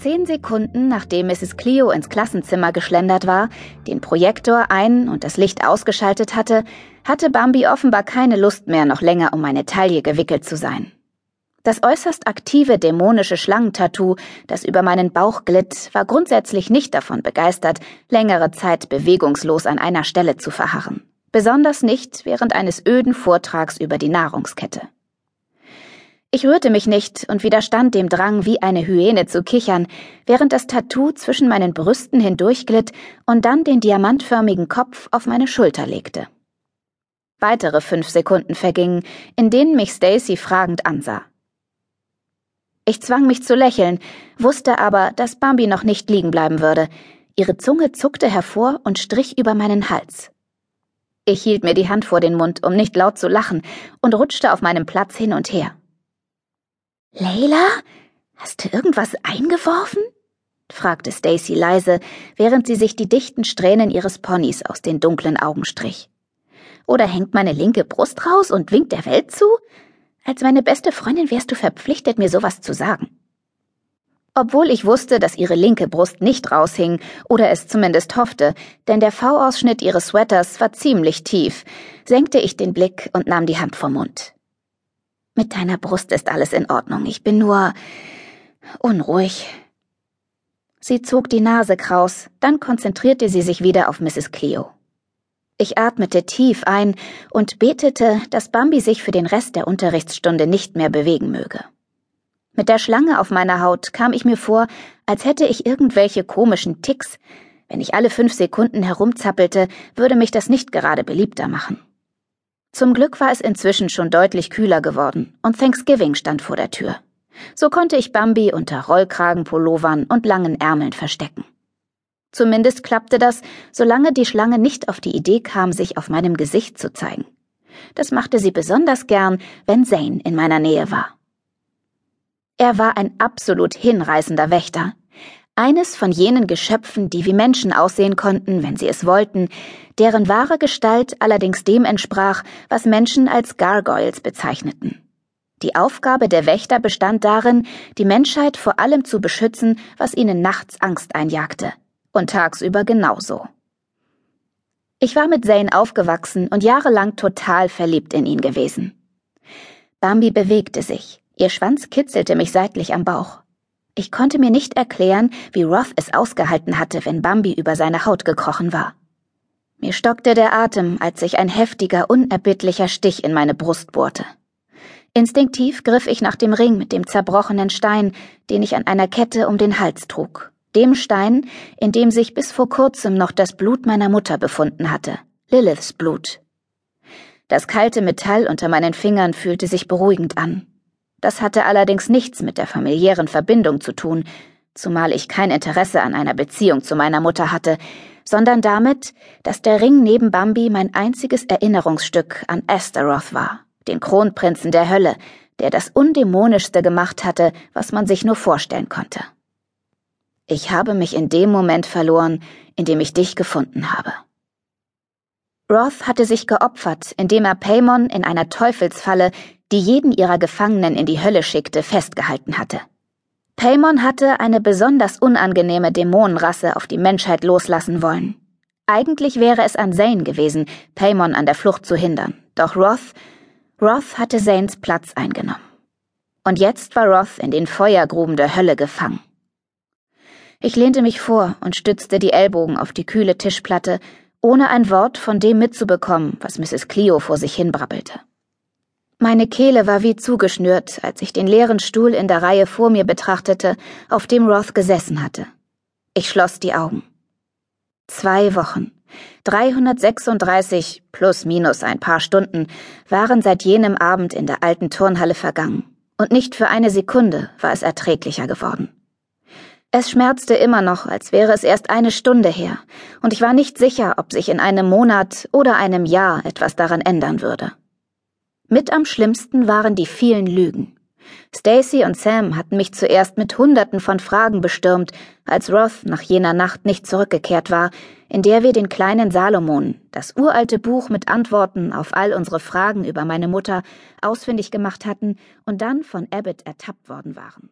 Zehn Sekunden nachdem Mrs. Cleo ins Klassenzimmer geschlendert war, den Projektor ein und das Licht ausgeschaltet hatte, hatte Bambi offenbar keine Lust mehr, noch länger um meine Taille gewickelt zu sein. Das äußerst aktive dämonische Schlangentattoo, das über meinen Bauch glitt, war grundsätzlich nicht davon begeistert, längere Zeit bewegungslos an einer Stelle zu verharren. Besonders nicht während eines öden Vortrags über die Nahrungskette. Ich rührte mich nicht und widerstand dem Drang, wie eine Hyäne zu kichern, während das Tattoo zwischen meinen Brüsten hindurchglitt und dann den diamantförmigen Kopf auf meine Schulter legte. Weitere fünf Sekunden vergingen, in denen mich Stacy fragend ansah. Ich zwang mich zu lächeln, wusste aber, dass Bambi noch nicht liegen bleiben würde. Ihre Zunge zuckte hervor und strich über meinen Hals. Ich hielt mir die Hand vor den Mund, um nicht laut zu lachen, und rutschte auf meinem Platz hin und her. Leila, hast du irgendwas eingeworfen? fragte Stacy leise, während sie sich die dichten Strähnen ihres Ponys aus den dunklen Augen strich. Oder hängt meine linke Brust raus und winkt der Welt zu? Als meine beste Freundin wärst du verpflichtet, mir sowas zu sagen. Obwohl ich wusste, dass ihre linke Brust nicht raushing, oder es zumindest hoffte, denn der V-Ausschnitt ihres Sweaters war ziemlich tief, senkte ich den Blick und nahm die Hand vom Mund. Mit deiner Brust ist alles in Ordnung. Ich bin nur unruhig. Sie zog die Nase kraus, dann konzentrierte sie sich wieder auf Mrs. Cleo. Ich atmete tief ein und betete, dass Bambi sich für den Rest der Unterrichtsstunde nicht mehr bewegen möge. Mit der Schlange auf meiner Haut kam ich mir vor, als hätte ich irgendwelche komischen Ticks. Wenn ich alle fünf Sekunden herumzappelte, würde mich das nicht gerade beliebter machen. Zum Glück war es inzwischen schon deutlich kühler geworden und Thanksgiving stand vor der Tür. So konnte ich Bambi unter Rollkragenpullovern und langen Ärmeln verstecken. Zumindest klappte das, solange die Schlange nicht auf die Idee kam, sich auf meinem Gesicht zu zeigen. Das machte sie besonders gern, wenn Zane in meiner Nähe war. Er war ein absolut hinreißender Wächter, eines von jenen Geschöpfen, die wie Menschen aussehen konnten, wenn sie es wollten, deren wahre Gestalt allerdings dem entsprach, was Menschen als Gargoyles bezeichneten. Die Aufgabe der Wächter bestand darin, die Menschheit vor allem zu beschützen, was ihnen nachts Angst einjagte, und tagsüber genauso. Ich war mit Zane aufgewachsen und jahrelang total verliebt in ihn gewesen. Bambi bewegte sich, ihr Schwanz kitzelte mich seitlich am Bauch. Ich konnte mir nicht erklären, wie Roth es ausgehalten hatte, wenn Bambi über seine Haut gekrochen war. Mir stockte der Atem, als sich ein heftiger, unerbittlicher Stich in meine Brust bohrte. Instinktiv griff ich nach dem Ring mit dem zerbrochenen Stein, den ich an einer Kette um den Hals trug. Dem Stein, in dem sich bis vor kurzem noch das Blut meiner Mutter befunden hatte. Liliths Blut. Das kalte Metall unter meinen Fingern fühlte sich beruhigend an. Das hatte allerdings nichts mit der familiären Verbindung zu tun, zumal ich kein Interesse an einer Beziehung zu meiner Mutter hatte, sondern damit, dass der Ring neben Bambi mein einziges Erinnerungsstück an Astaroth war, den Kronprinzen der Hölle, der das Undämonischste gemacht hatte, was man sich nur vorstellen konnte. Ich habe mich in dem Moment verloren, in dem ich dich gefunden habe. Roth hatte sich geopfert, indem er Paimon in einer Teufelsfalle die jeden ihrer Gefangenen in die Hölle schickte, festgehalten hatte. Paimon hatte eine besonders unangenehme Dämonenrasse auf die Menschheit loslassen wollen. Eigentlich wäre es an Zane gewesen, Paimon an der Flucht zu hindern. Doch Roth, Roth hatte Zanes Platz eingenommen. Und jetzt war Roth in den Feuergruben der Hölle gefangen. Ich lehnte mich vor und stützte die Ellbogen auf die kühle Tischplatte, ohne ein Wort von dem mitzubekommen, was Mrs. Clio vor sich hin brabbelte. Meine Kehle war wie zugeschnürt, als ich den leeren Stuhl in der Reihe vor mir betrachtete, auf dem Roth gesessen hatte. Ich schloss die Augen. Zwei Wochen, 336 plus minus ein paar Stunden, waren seit jenem Abend in der alten Turnhalle vergangen, und nicht für eine Sekunde war es erträglicher geworden. Es schmerzte immer noch, als wäre es erst eine Stunde her, und ich war nicht sicher, ob sich in einem Monat oder einem Jahr etwas daran ändern würde. Mit am schlimmsten waren die vielen Lügen. Stacy und Sam hatten mich zuerst mit Hunderten von Fragen bestürmt, als Roth nach jener Nacht nicht zurückgekehrt war, in der wir den kleinen Salomon, das uralte Buch mit Antworten auf all unsere Fragen über meine Mutter, ausfindig gemacht hatten und dann von Abbott ertappt worden waren.